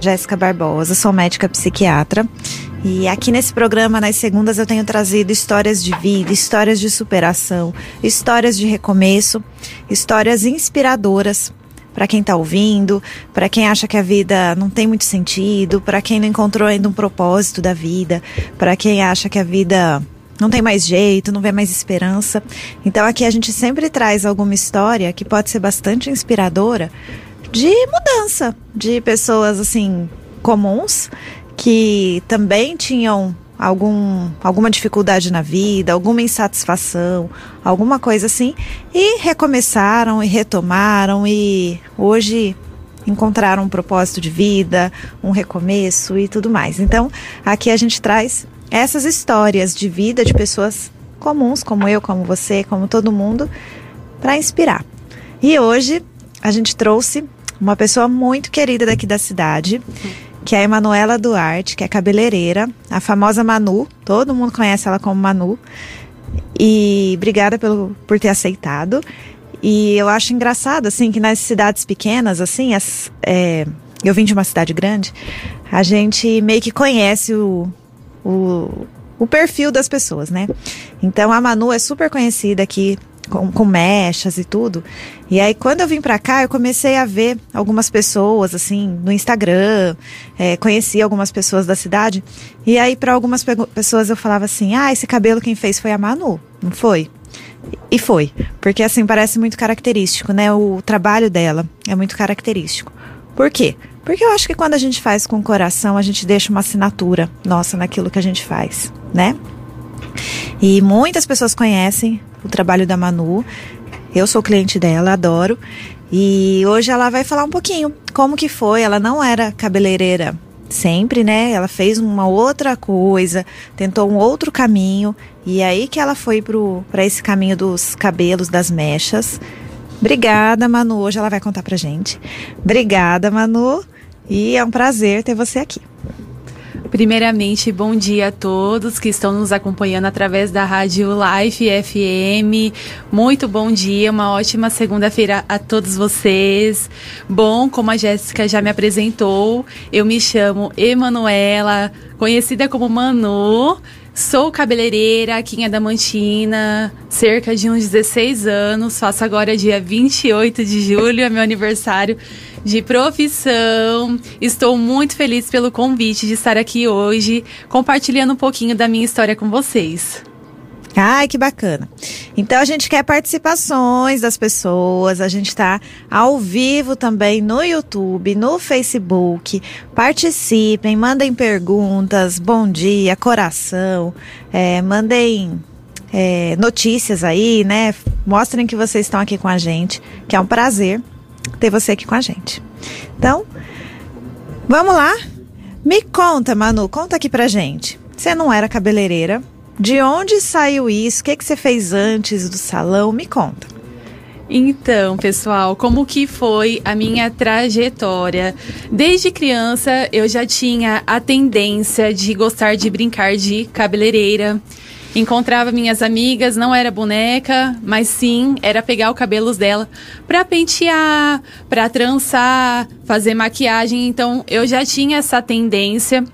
Jéssica Barbosa, sou médica psiquiatra. E aqui nesse programa, nas segundas, eu tenho trazido histórias de vida, histórias de superação, histórias de recomeço, histórias inspiradoras para quem está ouvindo, para quem acha que a vida não tem muito sentido, para quem não encontrou ainda um propósito da vida, para quem acha que a vida não tem mais jeito, não vê mais esperança. Então aqui a gente sempre traz alguma história que pode ser bastante inspiradora de mudança, de pessoas assim comuns que também tinham algum, alguma dificuldade na vida, alguma insatisfação, alguma coisa assim, e recomeçaram e retomaram e hoje encontraram um propósito de vida, um recomeço e tudo mais. Então, aqui a gente traz essas histórias de vida de pessoas comuns, como eu, como você, como todo mundo, para inspirar. E hoje a gente trouxe uma pessoa muito querida daqui da cidade, que é a Emanuela Duarte, que é cabeleireira, a famosa Manu, todo mundo conhece ela como Manu. E obrigada pelo, por ter aceitado. E eu acho engraçado, assim, que nas cidades pequenas, assim, as, é, eu vim de uma cidade grande, a gente meio que conhece o, o, o perfil das pessoas, né? Então a Manu é super conhecida aqui com, com, mechas e tudo. E aí, quando eu vim pra cá, eu comecei a ver algumas pessoas, assim, no Instagram, é, conheci algumas pessoas da cidade. E aí, para algumas pe pessoas, eu falava assim: ah, esse cabelo quem fez foi a Manu, não foi? E foi, porque assim, parece muito característico, né? O trabalho dela é muito característico. Por quê? Porque eu acho que quando a gente faz com o coração, a gente deixa uma assinatura nossa naquilo que a gente faz, né? E muitas pessoas conhecem o trabalho da Manu. Eu sou cliente dela, adoro. E hoje ela vai falar um pouquinho como que foi. Ela não era cabeleireira sempre, né? Ela fez uma outra coisa, tentou um outro caminho e aí que ela foi para esse caminho dos cabelos, das mechas. Obrigada, Manu. Hoje ela vai contar pra gente. Obrigada, Manu. E é um prazer ter você aqui. Primeiramente, bom dia a todos que estão nos acompanhando através da Rádio Life FM. Muito bom dia, uma ótima segunda-feira a todos vocês. Bom, como a Jéssica já me apresentou, eu me chamo Emanuela, conhecida como Manu. Sou cabeleireira aqui em Adamantina, cerca de uns 16 anos. Faço agora dia 28 de julho, é meu aniversário de profissão. Estou muito feliz pelo convite de estar aqui hoje, compartilhando um pouquinho da minha história com vocês. Ai, que bacana. Então a gente quer participações das pessoas, a gente está ao vivo também no YouTube, no Facebook. Participem, mandem perguntas, bom dia, coração, é, mandem é, notícias aí, né? Mostrem que vocês estão aqui com a gente, que é um prazer ter você aqui com a gente. Então, vamos lá? Me conta, Manu, conta aqui pra gente. Você não era cabeleireira? De onde saiu isso? O que, que você fez antes do salão? Me conta. Então, pessoal, como que foi a minha trajetória? Desde criança eu já tinha a tendência de gostar de brincar de cabeleireira. Encontrava minhas amigas, não era boneca, mas sim era pegar os cabelos dela para pentear, para trançar, fazer maquiagem. Então eu já tinha essa tendência.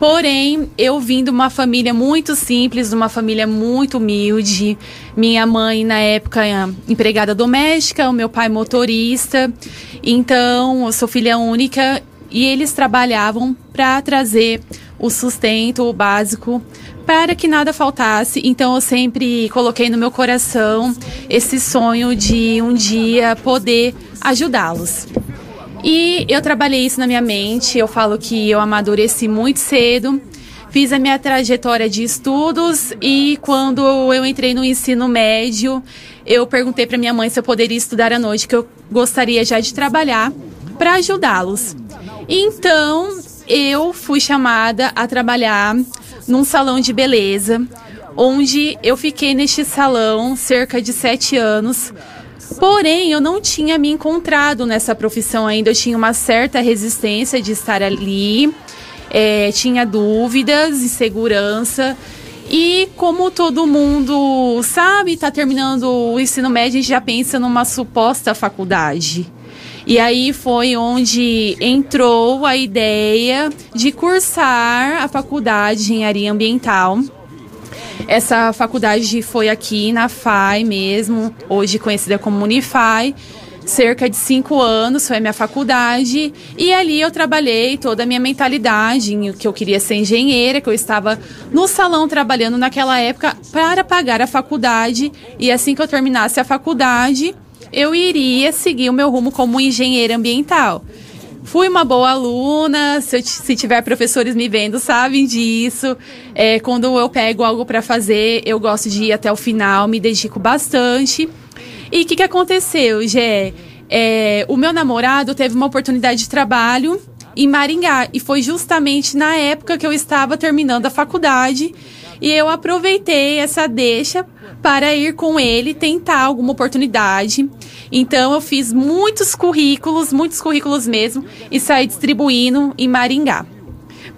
Porém, eu vim de uma família muito simples, de uma família muito humilde. Minha mãe, na época, empregada doméstica, o meu pai motorista. Então, eu sou filha única e eles trabalhavam para trazer o sustento o básico para que nada faltasse. Então eu sempre coloquei no meu coração esse sonho de um dia poder ajudá-los. E eu trabalhei isso na minha mente. Eu falo que eu amadureci muito cedo. Fiz a minha trajetória de estudos e quando eu entrei no ensino médio, eu perguntei para minha mãe se eu poderia estudar à noite, que eu gostaria já de trabalhar para ajudá-los. Então, eu fui chamada a trabalhar num salão de beleza, onde eu fiquei neste salão cerca de sete anos. Porém, eu não tinha me encontrado nessa profissão ainda. Eu tinha uma certa resistência de estar ali, é, tinha dúvidas, insegurança. E como todo mundo sabe, está terminando o ensino médio, a gente já pensa numa suposta faculdade. E aí foi onde entrou a ideia de cursar a faculdade de engenharia ambiental. Essa faculdade foi aqui na FAI mesmo, hoje conhecida como Unifai cerca de cinco anos, foi a minha faculdade, e ali eu trabalhei toda a minha mentalidade, que eu queria ser engenheira, que eu estava no salão trabalhando naquela época para pagar a faculdade, e assim que eu terminasse a faculdade, eu iria seguir o meu rumo como engenheira ambiental. Fui uma boa aluna, se, eu, se, tiver professores me vendo, sabem disso. É, quando eu pego algo para fazer, eu gosto de ir até o final, me dedico bastante. E o que, que aconteceu, Gé? É, o meu namorado teve uma oportunidade de trabalho em Maringá e foi justamente na época que eu estava terminando a faculdade e eu aproveitei essa deixa para ir com ele tentar alguma oportunidade. Então eu fiz muitos currículos, muitos currículos mesmo e saí distribuindo em Maringá.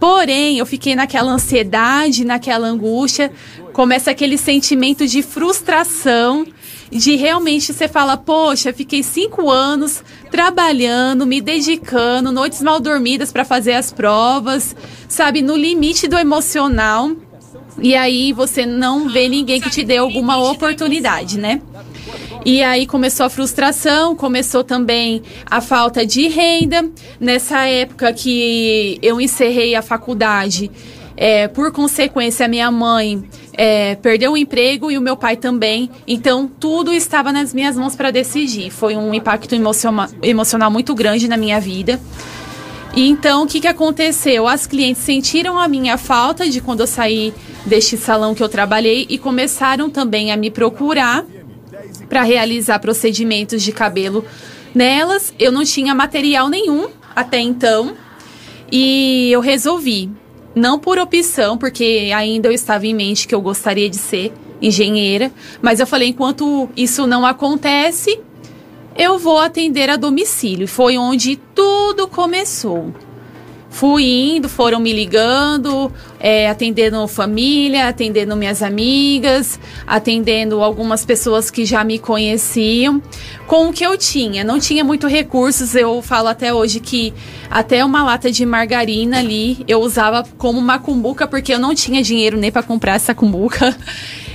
Porém, eu fiquei naquela ansiedade, naquela angústia, começa aquele sentimento de frustração de realmente você fala, poxa, fiquei cinco anos trabalhando, me dedicando, noites mal dormidas para fazer as provas, sabe, no limite do emocional. E aí você não vê ninguém que te dê alguma oportunidade, né? E aí começou a frustração, começou também a falta de renda. Nessa época que eu encerrei a faculdade, é, por consequência, minha mãe é, perdeu o emprego e o meu pai também. Então, tudo estava nas minhas mãos para decidir. Foi um impacto emocional, emocional muito grande na minha vida. E então, o que, que aconteceu? As clientes sentiram a minha falta de quando eu saí deste salão que eu trabalhei e começaram também a me procurar para realizar procedimentos de cabelo nelas. Eu não tinha material nenhum até então. E eu resolvi não por opção, porque ainda eu estava em mente que eu gostaria de ser engenheira, mas eu falei, enquanto isso não acontece, eu vou atender a domicílio. Foi onde tudo começou. Fui indo, foram me ligando, é, atendendo família, atendendo minhas amigas, atendendo algumas pessoas que já me conheciam. Com o que eu tinha, não tinha muito recursos. Eu falo até hoje que até uma lata de margarina ali eu usava como uma cumbuca, porque eu não tinha dinheiro nem para comprar essa cumbuca.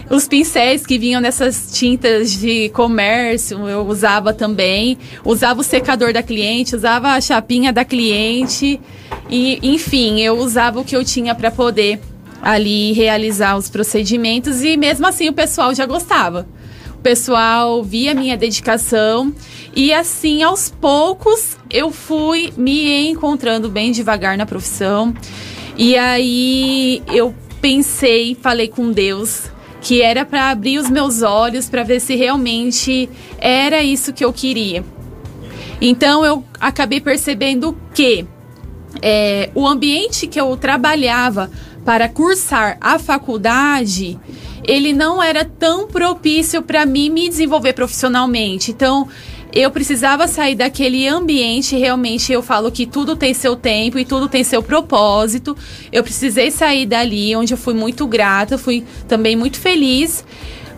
Os pincéis que vinham nessas tintas de comércio, eu usava também. Usava o secador da cliente, usava a chapinha da cliente. E, enfim, eu usava o que eu tinha para poder ali realizar os procedimentos. E mesmo assim o pessoal já gostava. O pessoal via minha dedicação. E assim, aos poucos, eu fui me encontrando bem devagar na profissão. E aí eu pensei, falei com Deus, que era para abrir os meus olhos para ver se realmente era isso que eu queria. Então eu acabei percebendo que é, o ambiente que eu trabalhava para cursar a faculdade, ele não era tão propício para mim me desenvolver profissionalmente. Então, eu precisava sair daquele ambiente. Realmente, eu falo que tudo tem seu tempo e tudo tem seu propósito. Eu precisei sair dali, onde eu fui muito grata, fui também muito feliz,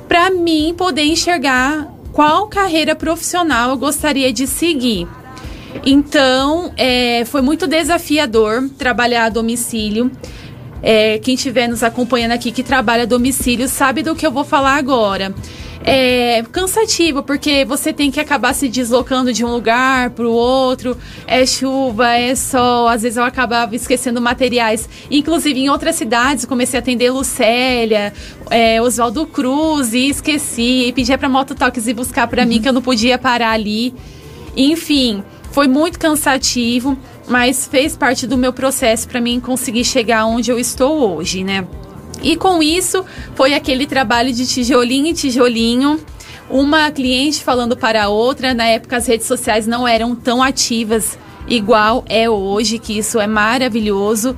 para mim poder enxergar qual carreira profissional eu gostaria de seguir. Então, é, foi muito desafiador trabalhar a domicílio. É, quem estiver nos acompanhando aqui que trabalha a domicílio sabe do que eu vou falar agora é cansativo, porque você tem que acabar se deslocando de um lugar para o outro, é chuva, é sol, às vezes eu acabava esquecendo materiais. Inclusive em outras cidades, comecei a atender Lucélia, é, Oswaldo Cruz, e esqueci, e pedia para mototoques ir buscar para uhum. mim, que eu não podia parar ali. Enfim, foi muito cansativo, mas fez parte do meu processo para mim conseguir chegar onde eu estou hoje, né? E com isso, foi aquele trabalho de tijolinho em tijolinho, uma cliente falando para a outra. Na época, as redes sociais não eram tão ativas igual é hoje, que isso é maravilhoso.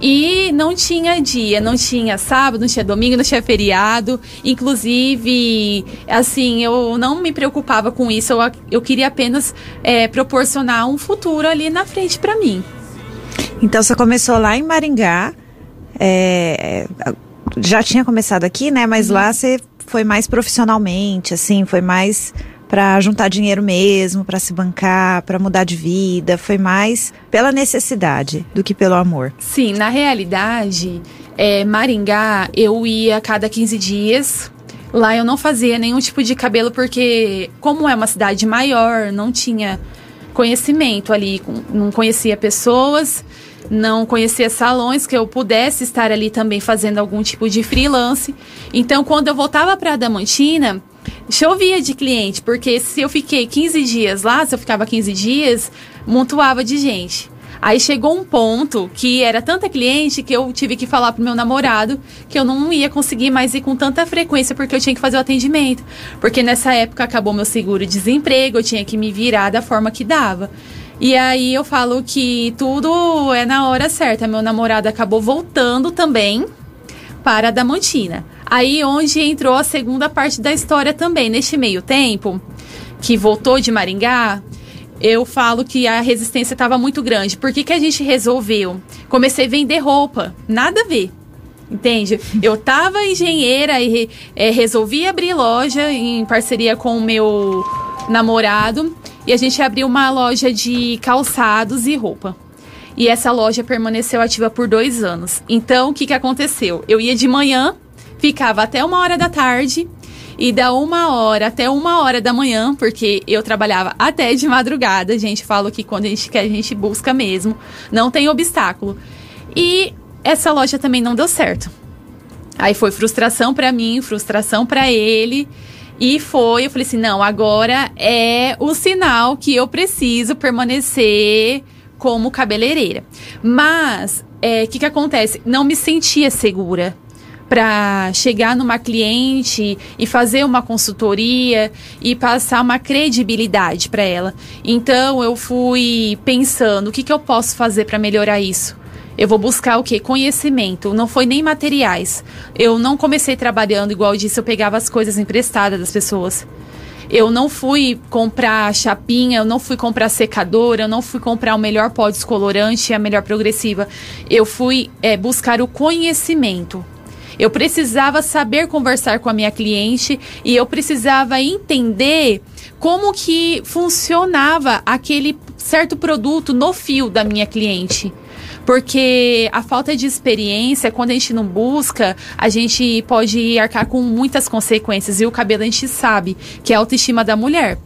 E não tinha dia, não tinha sábado, não tinha domingo, não tinha feriado. Inclusive, assim, eu não me preocupava com isso. Eu, eu queria apenas é, proporcionar um futuro ali na frente para mim. Então, você começou lá em Maringá é, já tinha começado aqui, né? Mas uhum. lá você foi mais profissionalmente, assim, foi mais para juntar dinheiro mesmo, para se bancar, para mudar de vida. Foi mais pela necessidade do que pelo amor. Sim, na realidade, é, Maringá, eu ia a cada 15 dias. Lá eu não fazia nenhum tipo de cabelo porque, como é uma cidade maior, não tinha conhecimento ali, não conhecia pessoas, não conhecia salões que eu pudesse estar ali também fazendo algum tipo de freelance. Então, quando eu voltava para Adamantina, chovia de cliente, porque se eu fiquei 15 dias lá, se eu ficava 15 dias, montuava de gente. Aí chegou um ponto que era tanta cliente que eu tive que falar pro meu namorado que eu não ia conseguir mais ir com tanta frequência porque eu tinha que fazer o atendimento. Porque nessa época acabou meu seguro-desemprego, eu tinha que me virar da forma que dava. E aí eu falo que tudo é na hora certa. Meu namorado acabou voltando também para a Damantina. Aí onde entrou a segunda parte da história também. Neste meio tempo, que voltou de Maringá, eu falo que a resistência estava muito grande. Por que, que a gente resolveu? Comecei a vender roupa. Nada a ver. Entende? Eu tava engenheira e é, resolvi abrir loja em parceria com o meu namorado. E a gente abriu uma loja de calçados e roupa. E essa loja permaneceu ativa por dois anos. Então, o que, que aconteceu? Eu ia de manhã, ficava até uma hora da tarde e da uma hora até uma hora da manhã, porque eu trabalhava até de madrugada. A gente fala que quando a gente quer, a gente busca mesmo. Não tem obstáculo. E essa loja também não deu certo. Aí foi frustração para mim, frustração para ele. E foi, eu falei assim: não, agora é o sinal que eu preciso permanecer como cabeleireira. Mas, o é, que, que acontece? Não me sentia segura para chegar numa cliente e fazer uma consultoria e passar uma credibilidade para ela. Então eu fui pensando o que, que eu posso fazer para melhorar isso. Eu vou buscar o que? Conhecimento. Não foi nem materiais. Eu não comecei trabalhando igual eu disse, eu pegava as coisas emprestadas das pessoas. Eu não fui comprar chapinha, eu não fui comprar secador, eu não fui comprar o melhor pó descolorante, a melhor progressiva. Eu fui é, buscar o conhecimento. Eu precisava saber conversar com a minha cliente e eu precisava entender como que funcionava aquele certo produto no fio da minha cliente. Porque a falta de experiência, quando a gente não busca, a gente pode arcar com muitas consequências. E o cabelo a gente sabe que é a autoestima da mulher.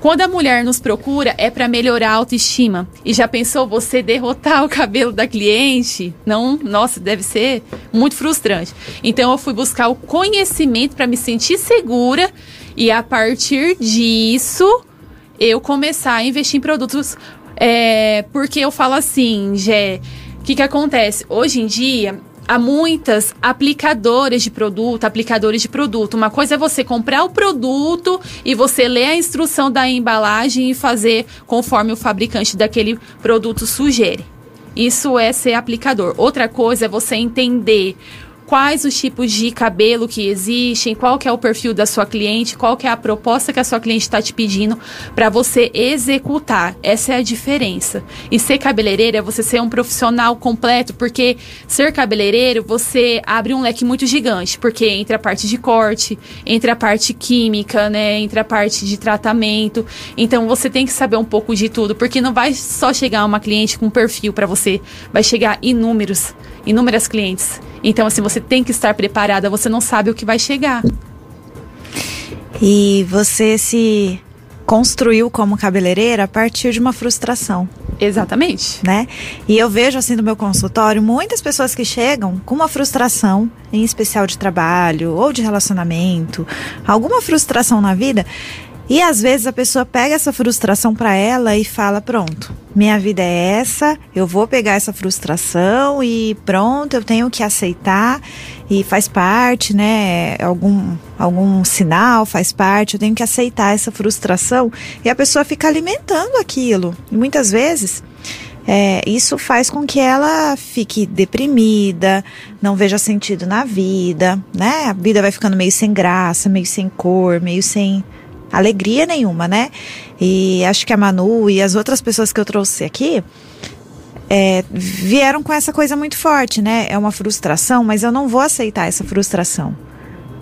Quando a mulher nos procura, é para melhorar a autoestima. E já pensou você derrotar o cabelo da cliente? Não, nossa, deve ser muito frustrante. Então eu fui buscar o conhecimento para me sentir segura e a partir disso eu começar a investir em produtos. É, porque eu falo assim, Jé, o que, que acontece? Hoje em dia, há muitas aplicadoras de produto, aplicadores de produto. Uma coisa é você comprar o produto e você ler a instrução da embalagem e fazer conforme o fabricante daquele produto sugere. Isso é ser aplicador. Outra coisa é você entender quais os tipos de cabelo que existem, qual que é o perfil da sua cliente, qual que é a proposta que a sua cliente está te pedindo para você executar. Essa é a diferença. E ser cabeleireiro é você ser um profissional completo, porque ser cabeleireiro você abre um leque muito gigante, porque entra a parte de corte, entra a parte química, né, entra a parte de tratamento. Então você tem que saber um pouco de tudo, porque não vai só chegar uma cliente com perfil para você, vai chegar inúmeros, inúmeras clientes. Então, assim, você tem que estar preparada, você não sabe o que vai chegar. E você se construiu como cabeleireira a partir de uma frustração. Exatamente. Né? E eu vejo assim no meu consultório muitas pessoas que chegam com uma frustração, em especial de trabalho ou de relacionamento, alguma frustração na vida, e às vezes a pessoa pega essa frustração para ela e fala: pronto, minha vida é essa, eu vou pegar essa frustração e pronto, eu tenho que aceitar e faz parte, né? Algum, algum sinal faz parte, eu tenho que aceitar essa frustração e a pessoa fica alimentando aquilo. E muitas vezes. É, isso faz com que ela fique deprimida, não veja sentido na vida, né? A vida vai ficando meio sem graça, meio sem cor, meio sem alegria nenhuma, né? E acho que a Manu e as outras pessoas que eu trouxe aqui é, vieram com essa coisa muito forte, né? É uma frustração, mas eu não vou aceitar essa frustração.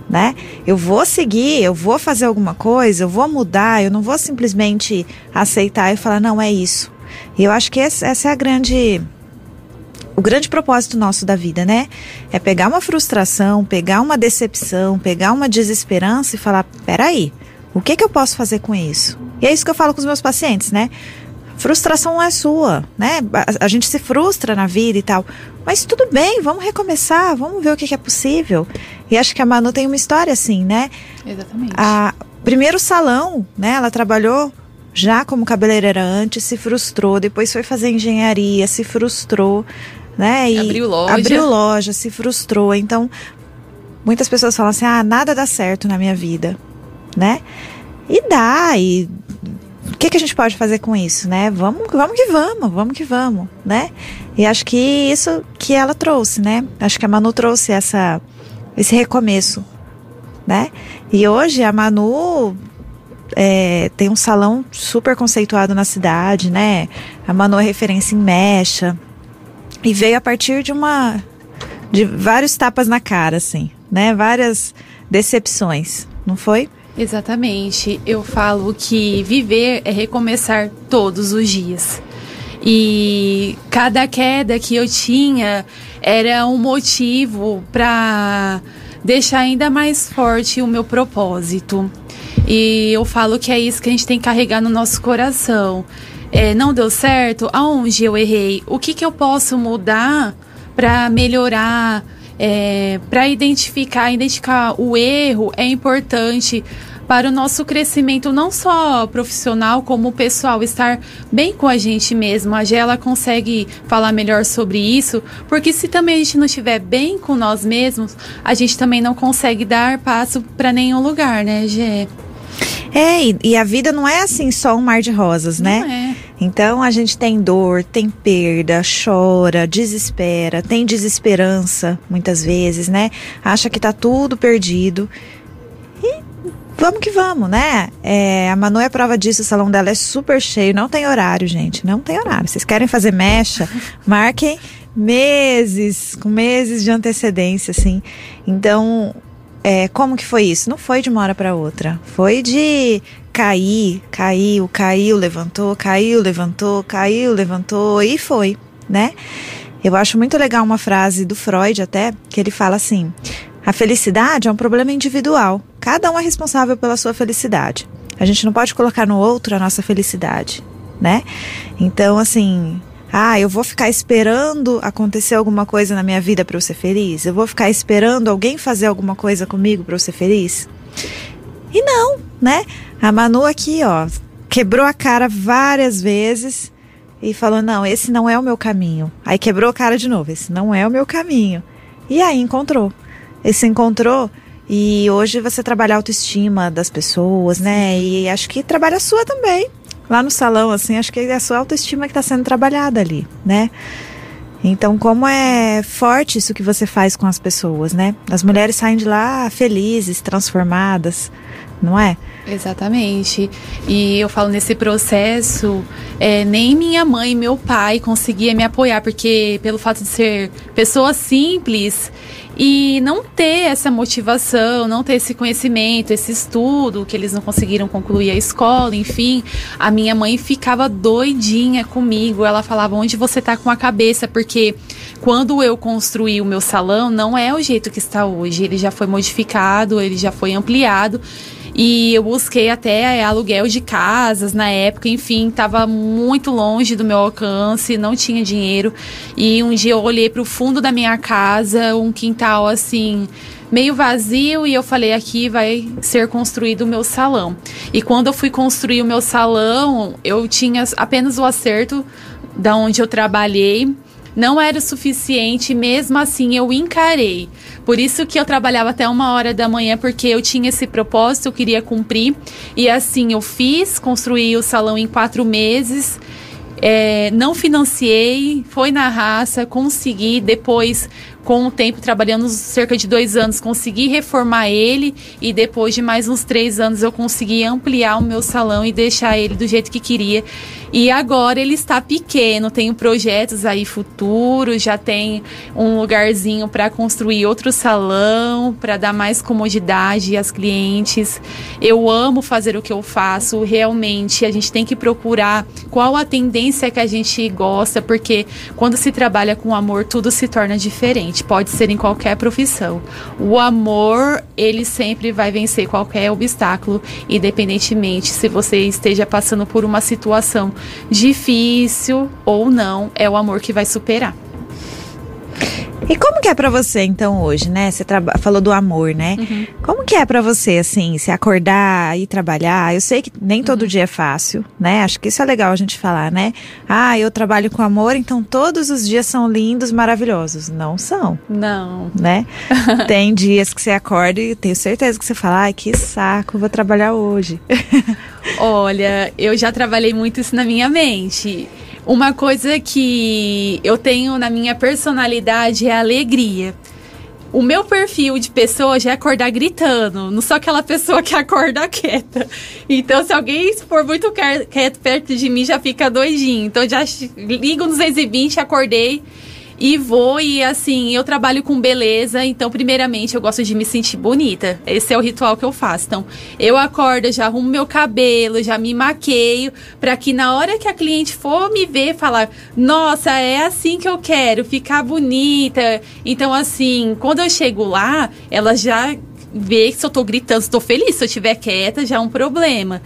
né? Eu vou seguir, eu vou fazer alguma coisa, eu vou mudar, eu não vou simplesmente aceitar e falar, não, é isso. E eu acho que essa é a grande. O grande propósito nosso da vida, né? É pegar uma frustração, pegar uma decepção, pegar uma desesperança e falar: peraí, o que, que eu posso fazer com isso? E é isso que eu falo com os meus pacientes, né? Frustração não é sua, né? A, a gente se frustra na vida e tal. Mas tudo bem, vamos recomeçar, vamos ver o que, que, é possível. E acho que a Manu tem uma história assim, né? Exatamente. A, primeiro salão, né? Ela trabalhou já como cabeleireira antes, se frustrou, depois foi fazer engenharia, se frustrou, né? E abriu loja. Abriu loja, se frustrou. Então, muitas pessoas falam assim: ah, nada dá certo na minha vida, né? E dá, e o que, que a gente pode fazer com isso, né? Vamos, vamos que vamos, vamos que vamos, né? E acho que isso que ela trouxe, né? Acho que a Manu trouxe essa, esse recomeço, né? E hoje a Manu é, tem um salão super conceituado na cidade, né? A Manu é referência em mecha. E veio a partir de uma. de vários tapas na cara, assim, né? Várias decepções, não foi? Exatamente. Eu falo que viver é recomeçar todos os dias. E cada queda que eu tinha era um motivo para deixar ainda mais forte o meu propósito. E eu falo que é isso que a gente tem que carregar no nosso coração. É, não deu certo? Aonde eu errei? O que, que eu posso mudar para melhorar? É, para identificar, identificar o erro é importante para o nosso crescimento não só profissional como pessoal, estar bem com a gente mesmo. A Gela consegue falar melhor sobre isso, porque se também a gente não estiver bem com nós mesmos, a gente também não consegue dar passo para nenhum lugar, né, Gê? É, e, e, a vida não é assim só um mar de rosas, né? Não é. Então a gente tem dor, tem perda, chora, desespera, tem desesperança muitas vezes, né? Acha que tá tudo perdido vamos que vamos, né? É, a Manu é prova disso, o salão dela é super cheio, não tem horário, gente, não tem horário. Vocês querem fazer mecha? Marquem meses, com meses de antecedência, assim. Então, é, como que foi isso? Não foi de uma hora para outra. Foi de cair, caiu, caiu, levantou, caiu, levantou, caiu, levantou e foi, né? Eu acho muito legal uma frase do Freud até, que ele fala assim: a felicidade é um problema individual. Cada um é responsável pela sua felicidade. A gente não pode colocar no outro a nossa felicidade, né? Então, assim, ah, eu vou ficar esperando acontecer alguma coisa na minha vida para eu ser feliz? Eu vou ficar esperando alguém fazer alguma coisa comigo para eu ser feliz? E não, né? A Manu aqui, ó, quebrou a cara várias vezes e falou: "Não, esse não é o meu caminho". Aí quebrou a cara de novo: "Esse não é o meu caminho". E aí encontrou ele se encontrou e hoje você trabalha a autoestima das pessoas, né? E acho que trabalha a sua também. Lá no salão, assim, acho que é a sua autoestima que está sendo trabalhada ali, né? Então, como é forte isso que você faz com as pessoas, né? As mulheres saem de lá felizes, transformadas, não é? Exatamente. E eu falo nesse processo, é, nem minha mãe meu pai conseguiam me apoiar, porque pelo fato de ser pessoa simples, e não ter essa motivação, não ter esse conhecimento, esse estudo, que eles não conseguiram concluir a escola, enfim, a minha mãe ficava doidinha comigo. Ela falava: "Onde você tá com a cabeça?" Porque quando eu construí o meu salão, não é o jeito que está hoje. Ele já foi modificado, ele já foi ampliado. E eu busquei até aluguel de casas na época, enfim, estava muito longe do meu alcance, não tinha dinheiro. E um dia eu olhei para o fundo da minha casa, um quintal assim, meio vazio, e eu falei: aqui vai ser construído o meu salão. E quando eu fui construir o meu salão, eu tinha apenas o acerto da onde eu trabalhei não era o suficiente, mesmo assim eu encarei. Por isso que eu trabalhava até uma hora da manhã, porque eu tinha esse propósito, eu queria cumprir. E assim eu fiz, construí o salão em quatro meses. É, não financiei, foi na raça, consegui. Depois, com o tempo, trabalhando cerca de dois anos, consegui reformar ele e depois de mais uns três anos eu consegui ampliar o meu salão e deixar ele do jeito que queria. E agora ele está pequeno, tenho projetos aí futuros, já tem um lugarzinho para construir outro salão, para dar mais comodidade às clientes. Eu amo fazer o que eu faço, realmente a gente tem que procurar qual a tendência que a gente gosta, porque quando se trabalha com amor, tudo se torna diferente. Pode ser em qualquer profissão. O amor, ele sempre vai vencer qualquer obstáculo, independentemente se você esteja passando por uma situação difícil ou não, é o amor que vai superar. E como que é para você então hoje, né? Você falou do amor, né? Uhum. Como que é para você assim, se acordar e trabalhar? Eu sei que nem todo uhum. dia é fácil, né? Acho que isso é legal a gente falar, né? Ah, eu trabalho com amor, então todos os dias são lindos, maravilhosos. Não são. Não. Né? Tem dias que você acorda e tenho certeza que você fala, ai, que saco, vou trabalhar hoje. Olha, eu já trabalhei muito isso na minha mente. Uma coisa que eu tenho na minha personalidade é a alegria. O meu perfil de pessoa já é acordar gritando, não sou aquela pessoa que acorda quieta. Então, se alguém for muito quieto perto de mim, já fica doidinho. Então, já ligo nos 220, acordei e vou e assim, eu trabalho com beleza, então primeiramente eu gosto de me sentir bonita. Esse é o ritual que eu faço. Então, eu acordo, já arrumo meu cabelo, já me maqueio, para que na hora que a cliente for me ver, falar: "Nossa, é assim que eu quero, ficar bonita". Então, assim, quando eu chego lá, ela já vê se eu tô gritando, se tô feliz, se eu estiver quieta, já é um problema.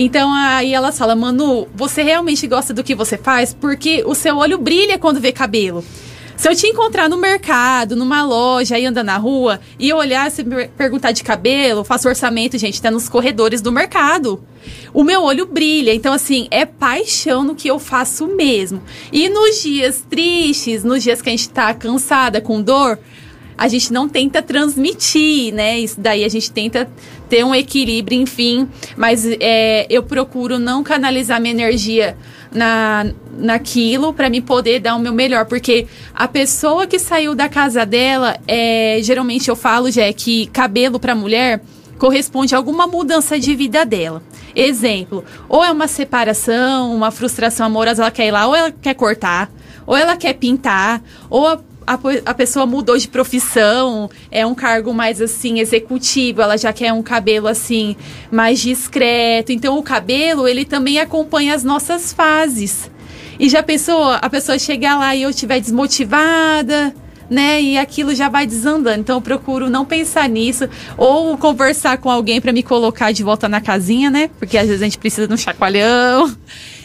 Então aí ela fala, Manu, você realmente gosta do que você faz? Porque o seu olho brilha quando vê cabelo. Se eu te encontrar no mercado, numa loja, aí andando na rua, e olhar, se perguntar de cabelo, faço orçamento, gente, tá nos corredores do mercado. O meu olho brilha, então assim, é paixão no que eu faço mesmo. E nos dias tristes, nos dias que a gente tá cansada, com dor, a gente não tenta transmitir, né? Isso daí a gente tenta ter um equilíbrio, enfim. Mas é, eu procuro não canalizar minha energia na, naquilo para me poder dar o meu melhor. Porque a pessoa que saiu da casa dela, é, geralmente eu falo, já que cabelo para mulher corresponde a alguma mudança de vida dela. Exemplo, ou é uma separação, uma frustração amorosa, ela quer ir lá, ou ela quer cortar, ou ela quer pintar, ou a, a pessoa mudou de profissão, é um cargo mais assim executivo, ela já quer um cabelo assim mais discreto. Então o cabelo, ele também acompanha as nossas fases. E já pensou, a pessoa chegar lá e eu estiver desmotivada, né? E aquilo já vai desandando. Então eu procuro não pensar nisso ou conversar com alguém para me colocar de volta na casinha, né? Porque às vezes a gente precisa de um chacoalhão.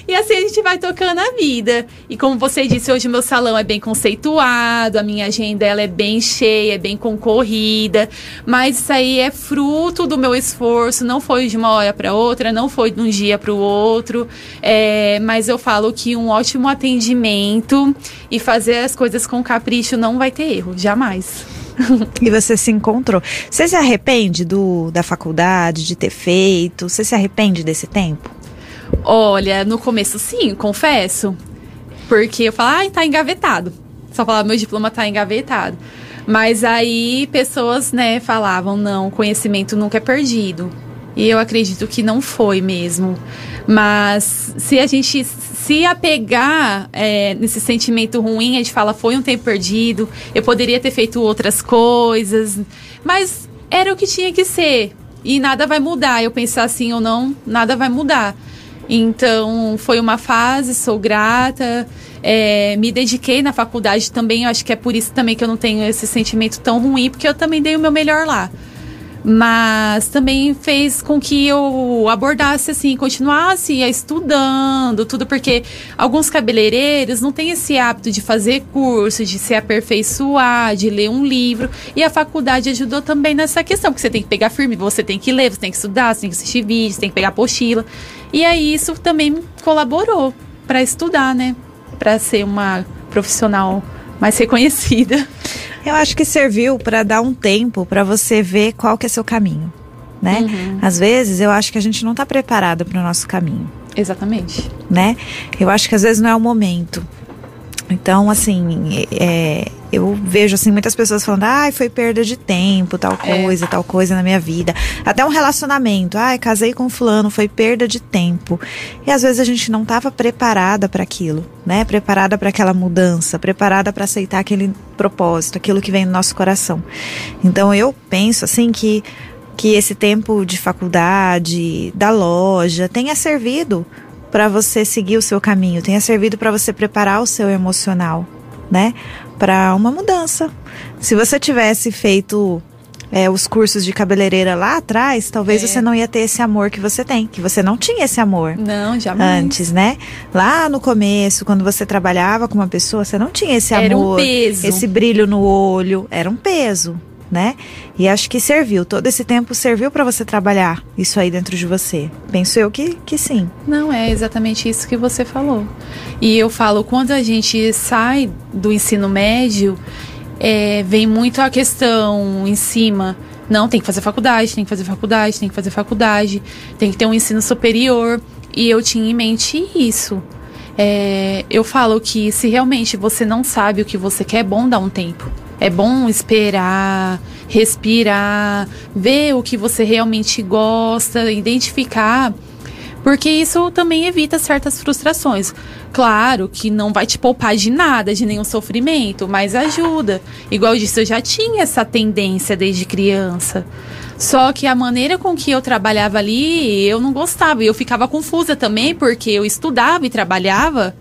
E assim a gente vai tocando a vida. E como você disse, hoje o meu salão é bem conceituado, a minha agenda ela é bem cheia, é bem concorrida. Mas isso aí é fruto do meu esforço, não foi de uma hora para outra, não foi de um dia para o outro. É, mas eu falo que um ótimo atendimento e fazer as coisas com capricho não vai ter erro, jamais. e você se encontrou. Você se arrepende do, da faculdade, de ter feito? Você se arrepende desse tempo? Olha, no começo sim, confesso. Porque eu falo, ai, tá engavetado. Só falava, meu diploma tá engavetado. Mas aí pessoas, né, falavam, não, conhecimento nunca é perdido. E eu acredito que não foi mesmo. Mas se a gente se apegar é, nesse sentimento ruim, a gente fala, foi um tempo perdido, eu poderia ter feito outras coisas. Mas era o que tinha que ser. E nada vai mudar. Eu pensar assim ou não, nada vai mudar. Então, foi uma fase, sou grata. É, me dediquei na faculdade também, eu acho que é por isso também que eu não tenho esse sentimento tão ruim, porque eu também dei o meu melhor lá. Mas também fez com que eu abordasse assim, continuasse estudando, tudo, porque alguns cabeleireiros não têm esse hábito de fazer curso, de se aperfeiçoar, de ler um livro. E a faculdade ajudou também nessa questão, porque você tem que pegar firme, você tem que ler, você tem que estudar, você tem que assistir vídeos, tem que pegar apostila. E aí isso também colaborou para estudar, né? Para ser uma profissional mais reconhecida. Eu acho que serviu para dar um tempo para você ver qual que é seu caminho, né? Uhum. Às vezes eu acho que a gente não está preparado para o nosso caminho. Exatamente. Né? Eu acho que às vezes não é o momento. Então, assim, é, eu vejo assim muitas pessoas falando, ai, foi perda de tempo, tal é. coisa, é. tal coisa na minha vida. Até um relacionamento, ai, casei com fulano, foi perda de tempo. E às vezes a gente não estava preparada para aquilo, né? Preparada para aquela mudança, preparada para aceitar aquele propósito, aquilo que vem no nosso coração. Então eu penso assim que que esse tempo de faculdade, da loja, tenha servido para você seguir o seu caminho, tenha servido para você preparar o seu emocional, né? Para uma mudança. Se você tivesse feito é, os cursos de cabeleireira lá atrás, talvez é. você não ia ter esse amor que você tem, que você não tinha esse amor. Não, jamais. Antes, né? Lá no começo, quando você trabalhava com uma pessoa, você não tinha esse era amor, um peso. esse brilho no olho, era um peso né? E acho que serviu, todo esse tempo serviu para você trabalhar isso aí dentro de você. Penso eu que, que sim. Não, é exatamente isso que você falou. E eu falo, quando a gente sai do ensino médio, é, vem muito a questão em cima. Não, tem que fazer faculdade, tem que fazer faculdade, tem que fazer faculdade, tem que ter um ensino superior. E eu tinha em mente isso. É, eu falo que se realmente você não sabe o que você quer, é bom dar um tempo. É bom esperar, respirar, ver o que você realmente gosta, identificar, porque isso também evita certas frustrações. Claro que não vai te poupar de nada, de nenhum sofrimento, mas ajuda. Igual eu disse, eu já tinha essa tendência desde criança. Só que a maneira com que eu trabalhava ali, eu não gostava. E eu ficava confusa também, porque eu estudava e trabalhava.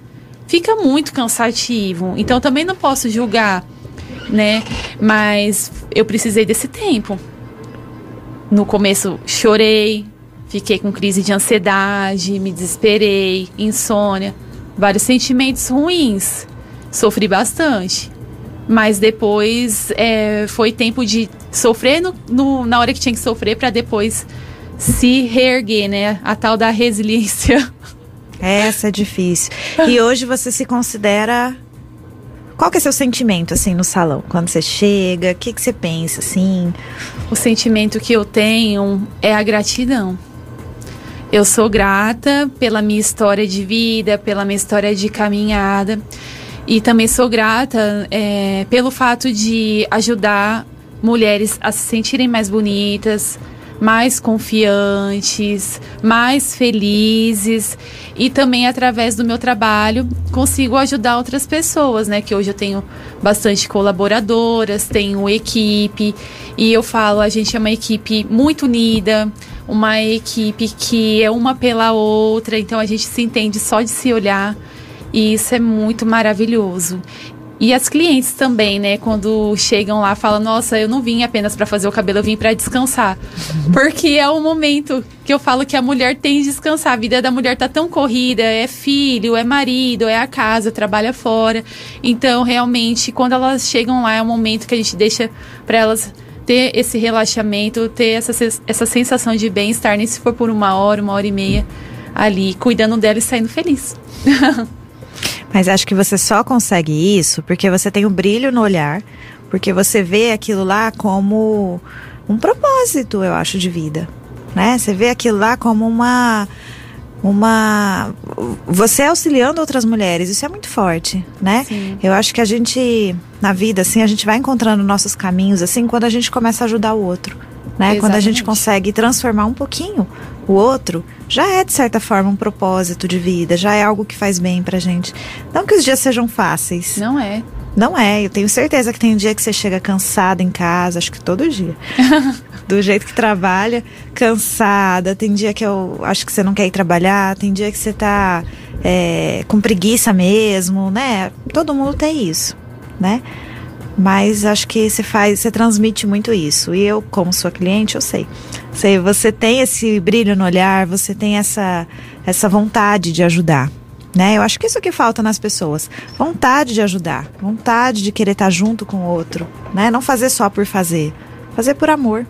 Fica muito cansativo. Então também não posso julgar né? Mas eu precisei desse tempo. No começo chorei, fiquei com crise de ansiedade, me desesperei, insônia, vários sentimentos ruins. Sofri bastante. Mas depois é, foi tempo de sofrer no, no, na hora que tinha que sofrer para depois se reerguer, né? A tal da resiliência. Essa é difícil. E hoje você se considera qual que é seu sentimento, assim, no salão? Quando você chega, o que, que você pensa, assim? O sentimento que eu tenho é a gratidão. Eu sou grata pela minha história de vida, pela minha história de caminhada. E também sou grata é, pelo fato de ajudar mulheres a se sentirem mais bonitas, mais confiantes, mais felizes e também através do meu trabalho consigo ajudar outras pessoas, né? Que hoje eu tenho bastante colaboradoras, tenho equipe e eu falo, a gente é uma equipe muito unida, uma equipe que é uma pela outra, então a gente se entende só de se olhar. E isso é muito maravilhoso. E as clientes também, né? Quando chegam lá, falam: Nossa, eu não vim apenas para fazer o cabelo, eu vim para descansar. Porque é o momento que eu falo que a mulher tem de descansar. A vida da mulher tá tão corrida: é filho, é marido, é a casa, trabalha fora. Então, realmente, quando elas chegam lá, é o momento que a gente deixa para elas ter esse relaxamento, ter essa, essa sensação de bem-estar, nem se for por uma hora, uma hora e meia ali, cuidando dela e saindo feliz. Mas acho que você só consegue isso porque você tem o um brilho no olhar, porque você vê aquilo lá como um propósito, eu acho, de vida, né? Você vê aquilo lá como uma uma você auxiliando outras mulheres, isso é muito forte, né? Sim. Eu acho que a gente na vida assim, a gente vai encontrando nossos caminhos assim quando a gente começa a ajudar o outro, né? Quando a gente consegue transformar um pouquinho o outro, já é de certa forma um propósito de vida, já é algo que faz bem pra gente. Não que os dias sejam fáceis. Não é. Não é, eu tenho certeza que tem um dia que você chega cansada em casa, acho que todo dia. Do jeito que trabalha, cansada. Tem dia que eu acho que você não quer ir trabalhar, tem dia que você tá é, com preguiça mesmo, né? Todo mundo tem isso, né? Mas acho que você faz, você transmite muito isso. E eu, como sua cliente, eu sei. sei você tem esse brilho no olhar, você tem essa, essa vontade de ajudar. Né? Eu acho que isso que falta nas pessoas. Vontade de ajudar, vontade de querer estar junto com o outro, né? Não fazer só por fazer, fazer por amor.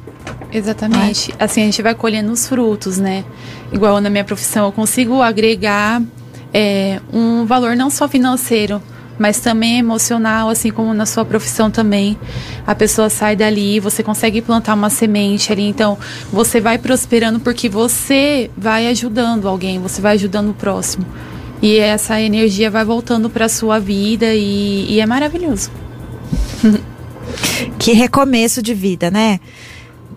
Exatamente. É. Assim a gente vai colhendo os frutos, né? Igual na minha profissão, eu consigo agregar é, um valor não só financeiro, mas também emocional, assim como na sua profissão também. A pessoa sai dali, você consegue plantar uma semente ali, então você vai prosperando porque você vai ajudando alguém, você vai ajudando o próximo. E essa energia vai voltando para sua vida e, e é maravilhoso. que recomeço de vida, né?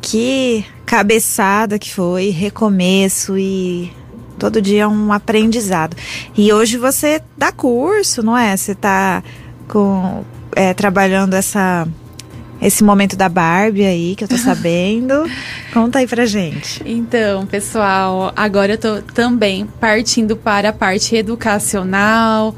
Que cabeçada que foi, recomeço e todo dia é um aprendizado. E hoje você dá curso, não é? Você está com, é, trabalhando essa esse momento da Barbie aí, que eu tô sabendo. Conta aí pra gente. Então, pessoal, agora eu tô também partindo para a parte educacional.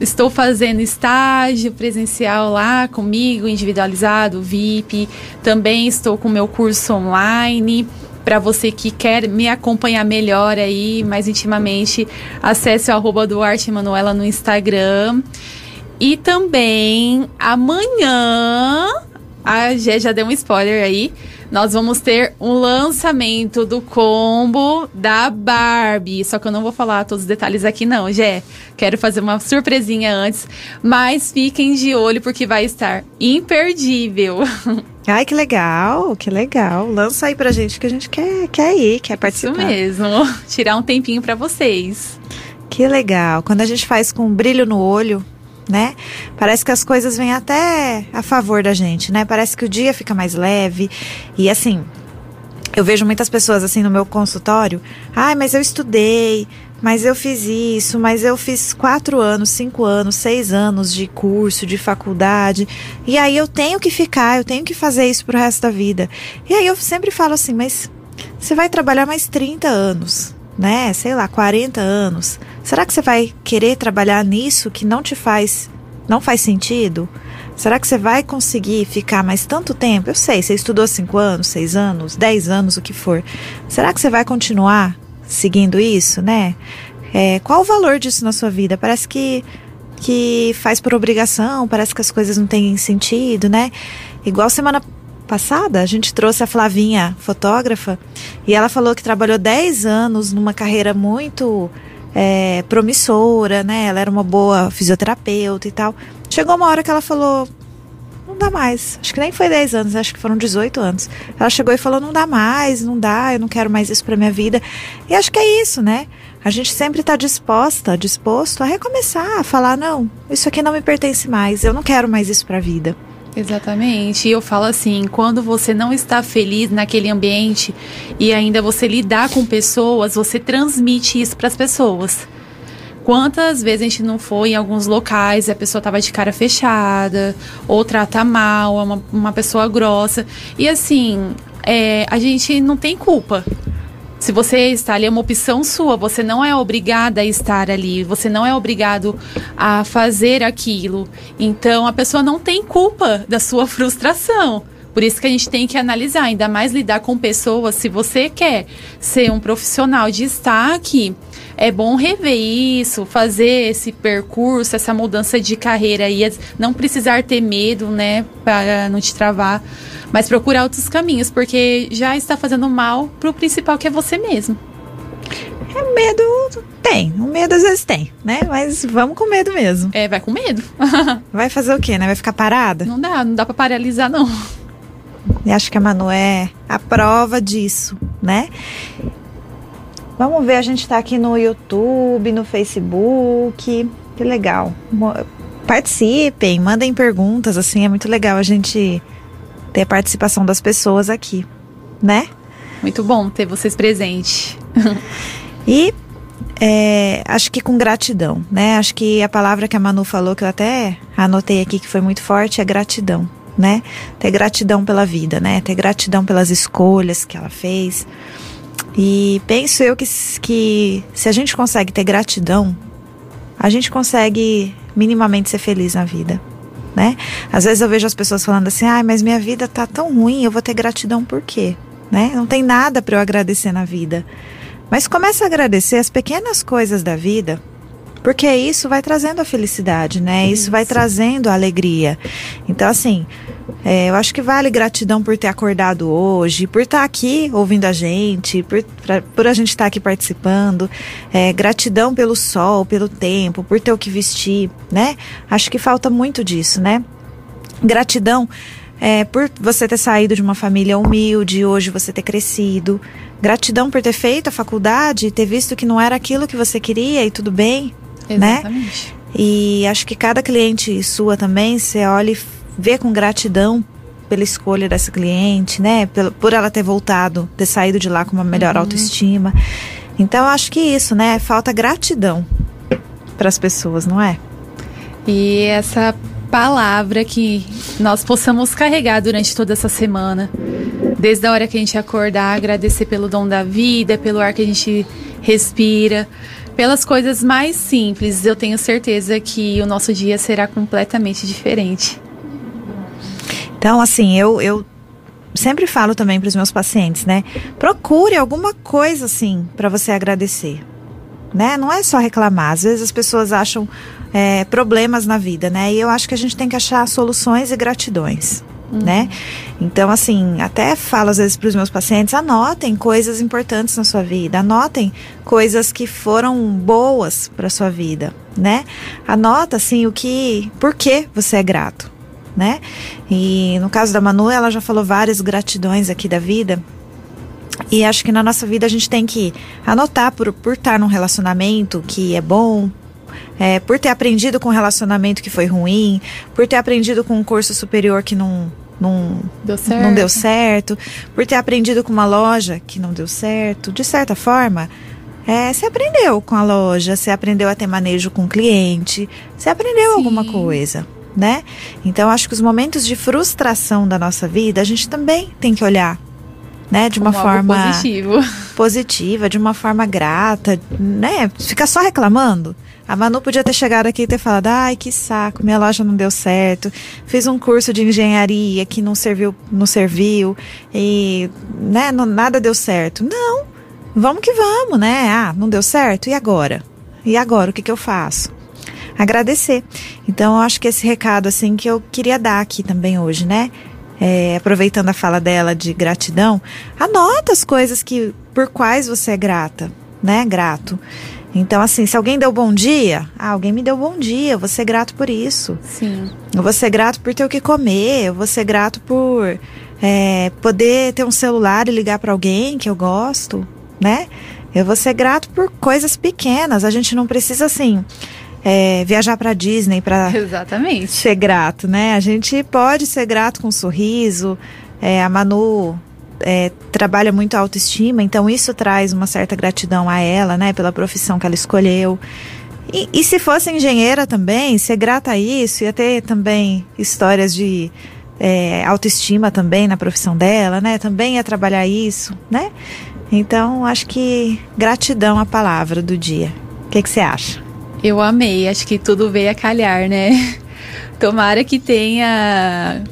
Estou fazendo estágio presencial lá comigo, individualizado, VIP. Também estou com meu curso online. Para você que quer me acompanhar melhor aí, mais intimamente, acesse o arroba Duarte Manuela no Instagram. E também amanhã a Gé já deu um spoiler aí. Nós vamos ter um lançamento do combo da Barbie. Só que eu não vou falar todos os detalhes aqui, não, Gé. Quero fazer uma surpresinha antes. Mas fiquem de olho porque vai estar imperdível. Ai, que legal, que legal. Lança aí pra gente que a gente quer, quer ir, quer participar. Isso mesmo. Tirar um tempinho para vocês. Que legal. Quando a gente faz com um brilho no olho, né? Parece que as coisas vêm até a favor da gente, né? Parece que o dia fica mais leve. E assim, eu vejo muitas pessoas assim no meu consultório. Ai, mas eu estudei, mas eu fiz isso, mas eu fiz quatro anos, cinco anos, seis anos de curso, de faculdade. E aí eu tenho que ficar, eu tenho que fazer isso pro resto da vida. E aí eu sempre falo assim, mas você vai trabalhar mais 30 anos né, sei lá, 40 anos, será que você vai querer trabalhar nisso que não te faz, não faz sentido? Será que você vai conseguir ficar mais tanto tempo? Eu sei, você estudou 5 anos, 6 anos, 10 anos, o que for. Será que você vai continuar seguindo isso, né? É, qual o valor disso na sua vida? Parece que, que faz por obrigação, parece que as coisas não têm sentido, né? Igual semana passada, a gente trouxe a Flavinha, fotógrafa, e ela falou que trabalhou 10 anos numa carreira muito é, promissora, né? Ela era uma boa fisioterapeuta e tal. Chegou uma hora que ela falou: não dá mais. Acho que nem foi 10 anos, acho que foram 18 anos. Ela chegou e falou: não dá mais, não dá, eu não quero mais isso pra minha vida. E acho que é isso, né? A gente sempre está disposta, disposto a recomeçar, a falar: não, isso aqui não me pertence mais, eu não quero mais isso pra vida. Exatamente. E eu falo assim, quando você não está feliz naquele ambiente e ainda você lidar com pessoas, você transmite isso para as pessoas. Quantas vezes a gente não foi em alguns locais e a pessoa tava de cara fechada, ou trata mal, é uma, uma pessoa grossa. E assim, é, a gente não tem culpa. Se você está ali, é uma opção sua. Você não é obrigada a estar ali. Você não é obrigado a fazer aquilo. Então, a pessoa não tem culpa da sua frustração. Por isso que a gente tem que analisar, ainda mais lidar com pessoas. Se você quer ser um profissional de destaque, é bom rever isso, fazer esse percurso, essa mudança de carreira e não precisar ter medo, né, para não te travar, mas procurar outros caminhos, porque já está fazendo mal pro principal que é você mesmo. É medo tem, o medo às vezes tem, né? Mas vamos com medo mesmo. É, vai com medo. vai fazer o quê, né? Vai ficar parada? Não dá, não dá para paralisar não. E acho que a Manu é a prova disso, né? Vamos ver, a gente está aqui no YouTube, no Facebook. Que legal. Participem, mandem perguntas, assim, é muito legal a gente ter a participação das pessoas aqui, né? Muito bom ter vocês presentes. e é, acho que com gratidão, né? Acho que a palavra que a Manu falou, que eu até anotei aqui que foi muito forte, é gratidão, né? Ter gratidão pela vida, né? Ter gratidão pelas escolhas que ela fez e penso eu que, que se a gente consegue ter gratidão, a gente consegue minimamente ser feliz na vida, né? Às vezes eu vejo as pessoas falando assim: "Ah, mas minha vida tá tão ruim, eu vou ter gratidão por quê?", né? Não tem nada para eu agradecer na vida. Mas começa a agradecer as pequenas coisas da vida, porque isso vai trazendo a felicidade, né? Isso, isso vai trazendo a alegria. Então, assim, é, eu acho que vale gratidão por ter acordado hoje, por estar aqui ouvindo a gente, por, pra, por a gente estar aqui participando. É, gratidão pelo sol, pelo tempo, por ter o que vestir, né? Acho que falta muito disso, né? Gratidão é, por você ter saído de uma família humilde, hoje você ter crescido. Gratidão por ter feito a faculdade, ter visto que não era aquilo que você queria e tudo bem, Exatamente. né? E acho que cada cliente sua também, você olha e vê com gratidão pela escolha dessa cliente, né? Por, por ela ter voltado, ter saído de lá com uma melhor uhum. autoestima. Então, acho que isso, né? Falta gratidão para as pessoas, não é? E essa palavra que nós possamos carregar durante toda essa semana. Desde a hora que a gente acordar, agradecer pelo dom da vida, pelo ar que a gente respira, pelas coisas mais simples. Eu tenho certeza que o nosso dia será completamente diferente. Então, assim, eu, eu sempre falo também para os meus pacientes, né? Procure alguma coisa assim para você agradecer, né? Não é só reclamar. Às vezes as pessoas acham é, problemas na vida, né? E eu acho que a gente tem que achar soluções e gratidões. Uhum. Né? Então, assim, até falo às vezes para os meus pacientes: anotem coisas importantes na sua vida, anotem coisas que foram boas para sua vida, né? Anota, assim, o que, por que você é grato, né? E no caso da Manu, ela já falou várias gratidões aqui da vida. E acho que na nossa vida a gente tem que anotar por, por estar num relacionamento que é bom, é, por ter aprendido com um relacionamento que foi ruim, por ter aprendido com um curso superior que não, não deu, não deu certo, por ter aprendido com uma loja que não deu certo. De certa forma, é, você aprendeu com a loja, você aprendeu a ter manejo com o cliente, você aprendeu Sim. alguma coisa, né? Então, acho que os momentos de frustração da nossa vida, a gente também tem que olhar né, de uma Como forma positivo. Positiva, de uma forma grata, né? Ficar só reclamando. A Manu podia ter chegado aqui e ter falado: ai, que saco, minha loja não deu certo. Fiz um curso de engenharia que não serviu, não serviu e né, não, nada deu certo. Não, vamos que vamos, né? Ah, não deu certo, e agora? E agora, o que, que eu faço? Agradecer. Então, eu acho que esse recado, assim, que eu queria dar aqui também hoje, né? É, aproveitando a fala dela de gratidão, anota as coisas que por quais você é grata, né? Grato. Então, assim, se alguém deu bom dia, ah, alguém me deu bom dia, eu vou ser grato por isso. Sim. Eu vou ser grato por ter o que comer, eu vou ser grato por é, poder ter um celular e ligar para alguém que eu gosto, né? Eu vou ser grato por coisas pequenas. A gente não precisa, assim, é, viajar para Disney para ser grato, né? A gente pode ser grato com um sorriso. É, a Manu é, trabalha muito a autoestima, então isso traz uma certa gratidão a ela, né, pela profissão que ela escolheu. E, e se fosse engenheira também, ser grata a isso, ia ter também histórias de é, autoestima também na profissão dela, né? Também ia trabalhar isso, né? Então, acho que gratidão a palavra do dia. O que, você acha? Eu amei, acho que tudo veio a calhar, né? Tomara que tenha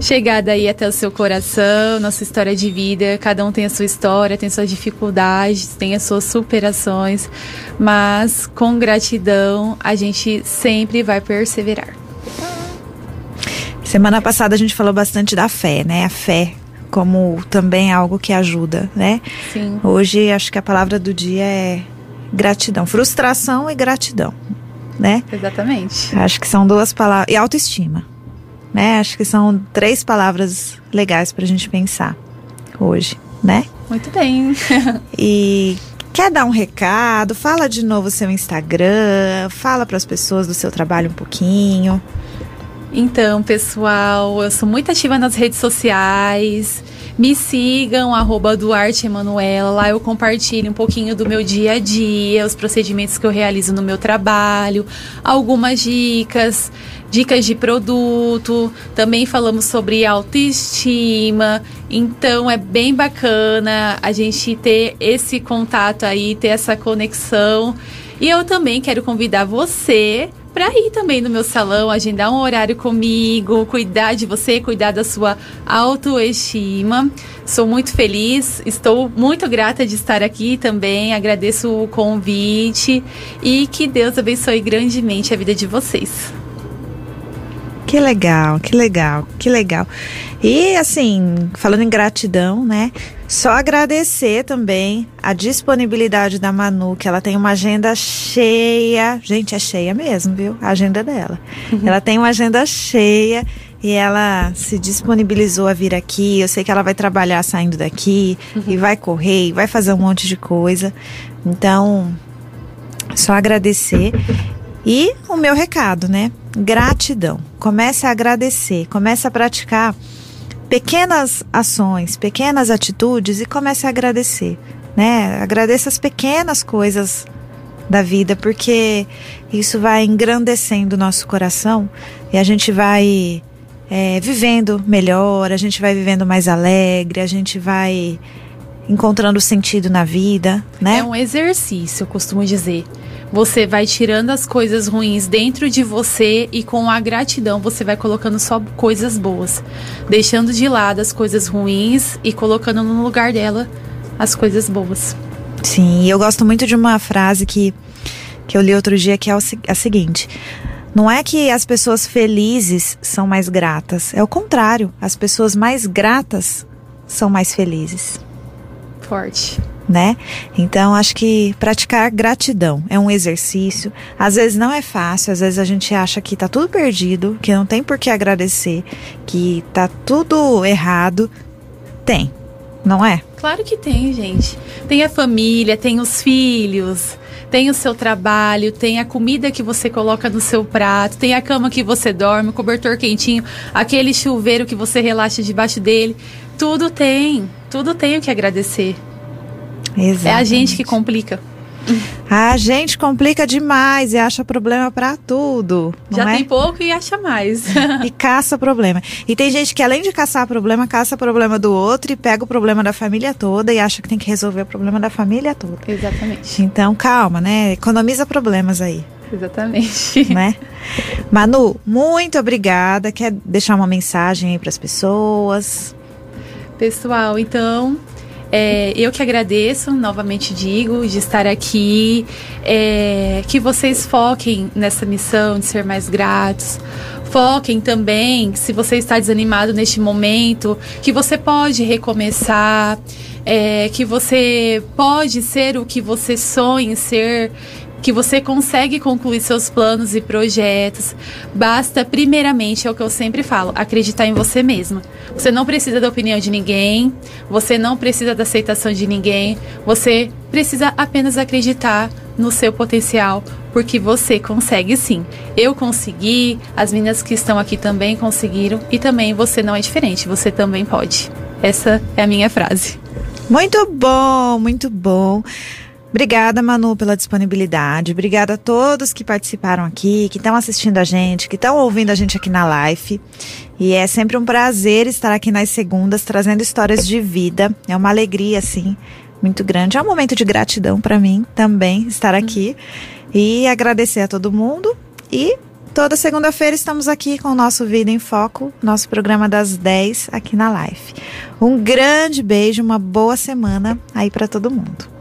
chegada aí até o seu coração, nossa história de vida. Cada um tem a sua história, tem suas dificuldades, tem as suas superações, mas com gratidão a gente sempre vai perseverar. Semana passada a gente falou bastante da fé, né? A fé como também algo que ajuda, né? Sim. Hoje acho que a palavra do dia é gratidão, frustração e gratidão, né? Exatamente. Acho que são duas palavras e autoestima né? Acho que são três palavras legais para a gente pensar hoje, né? Muito bem. e quer dar um recado? Fala de novo o seu Instagram, fala para as pessoas do seu trabalho um pouquinho. Então, pessoal, eu sou muito ativa nas redes sociais. Me sigam, arroba Duarte Emanuela. Lá eu compartilho um pouquinho do meu dia a dia, os procedimentos que eu realizo no meu trabalho, algumas dicas, dicas de produto. Também falamos sobre autoestima. Então é bem bacana a gente ter esse contato aí, ter essa conexão. E eu também quero convidar você para ir também no meu salão, agendar um horário comigo, cuidar de você, cuidar da sua autoestima. Sou muito feliz, estou muito grata de estar aqui também. Agradeço o convite e que Deus abençoe grandemente a vida de vocês. Que legal, que legal, que legal. E assim, falando em gratidão, né? Só agradecer também a disponibilidade da Manu, que ela tem uma agenda cheia. Gente, é cheia mesmo, viu? A agenda dela. Uhum. Ela tem uma agenda cheia e ela se disponibilizou a vir aqui. Eu sei que ela vai trabalhar saindo daqui uhum. e vai correr e vai fazer um monte de coisa. Então, só agradecer E o meu recado, né? Gratidão. Comece a agradecer, comece a praticar pequenas ações, pequenas atitudes e comece a agradecer, né? Agradeça as pequenas coisas da vida, porque isso vai engrandecendo o nosso coração e a gente vai é, vivendo melhor, a gente vai vivendo mais alegre, a gente vai encontrando sentido na vida, né? É um exercício, eu costumo dizer. Você vai tirando as coisas ruins dentro de você e com a gratidão você vai colocando só coisas boas, deixando de lado as coisas ruins e colocando no lugar dela as coisas boas. Sim, eu gosto muito de uma frase que, que eu li outro dia que é a seguinte: não é que as pessoas felizes são mais gratas, é o contrário, as pessoas mais gratas são mais felizes. Forte né? Então acho que praticar gratidão é um exercício. Às vezes não é fácil, às vezes a gente acha que tá tudo perdido, que não tem por que agradecer, que tá tudo errado. Tem, não é? Claro que tem, gente. Tem a família, tem os filhos, tem o seu trabalho, tem a comida que você coloca no seu prato, tem a cama que você dorme, o cobertor quentinho, aquele chuveiro que você relaxa debaixo dele. Tudo tem, tudo tem o que agradecer. Exatamente. É a gente que complica. A gente complica demais e acha problema para tudo. Já é? tem pouco e acha mais. e caça problema. E tem gente que além de caçar problema, caça problema do outro e pega o problema da família toda e acha que tem que resolver o problema da família toda. Exatamente. Então, calma, né? Economiza problemas aí. Exatamente. Né? Manu, muito obrigada. Quer deixar uma mensagem aí para as pessoas? Pessoal, então, é, eu que agradeço, novamente digo, de estar aqui. É, que vocês foquem nessa missão de ser mais gratos. Foquem também, se você está desanimado neste momento, que você pode recomeçar, é, que você pode ser o que você sonha ser que você consegue concluir seus planos e projetos. Basta, primeiramente, é o que eu sempre falo, acreditar em você mesma. Você não precisa da opinião de ninguém, você não precisa da aceitação de ninguém, você precisa apenas acreditar no seu potencial, porque você consegue sim. Eu consegui, as meninas que estão aqui também conseguiram e também você não é diferente, você também pode. Essa é a minha frase. Muito bom, muito bom. Obrigada, Manu, pela disponibilidade. Obrigada a todos que participaram aqui, que estão assistindo a gente, que estão ouvindo a gente aqui na live. E é sempre um prazer estar aqui nas segundas trazendo histórias de vida. É uma alegria, assim, muito grande. É um momento de gratidão para mim também estar aqui. E agradecer a todo mundo. E toda segunda-feira estamos aqui com o nosso Vida em Foco, nosso programa das 10 aqui na live. Um grande beijo, uma boa semana aí para todo mundo.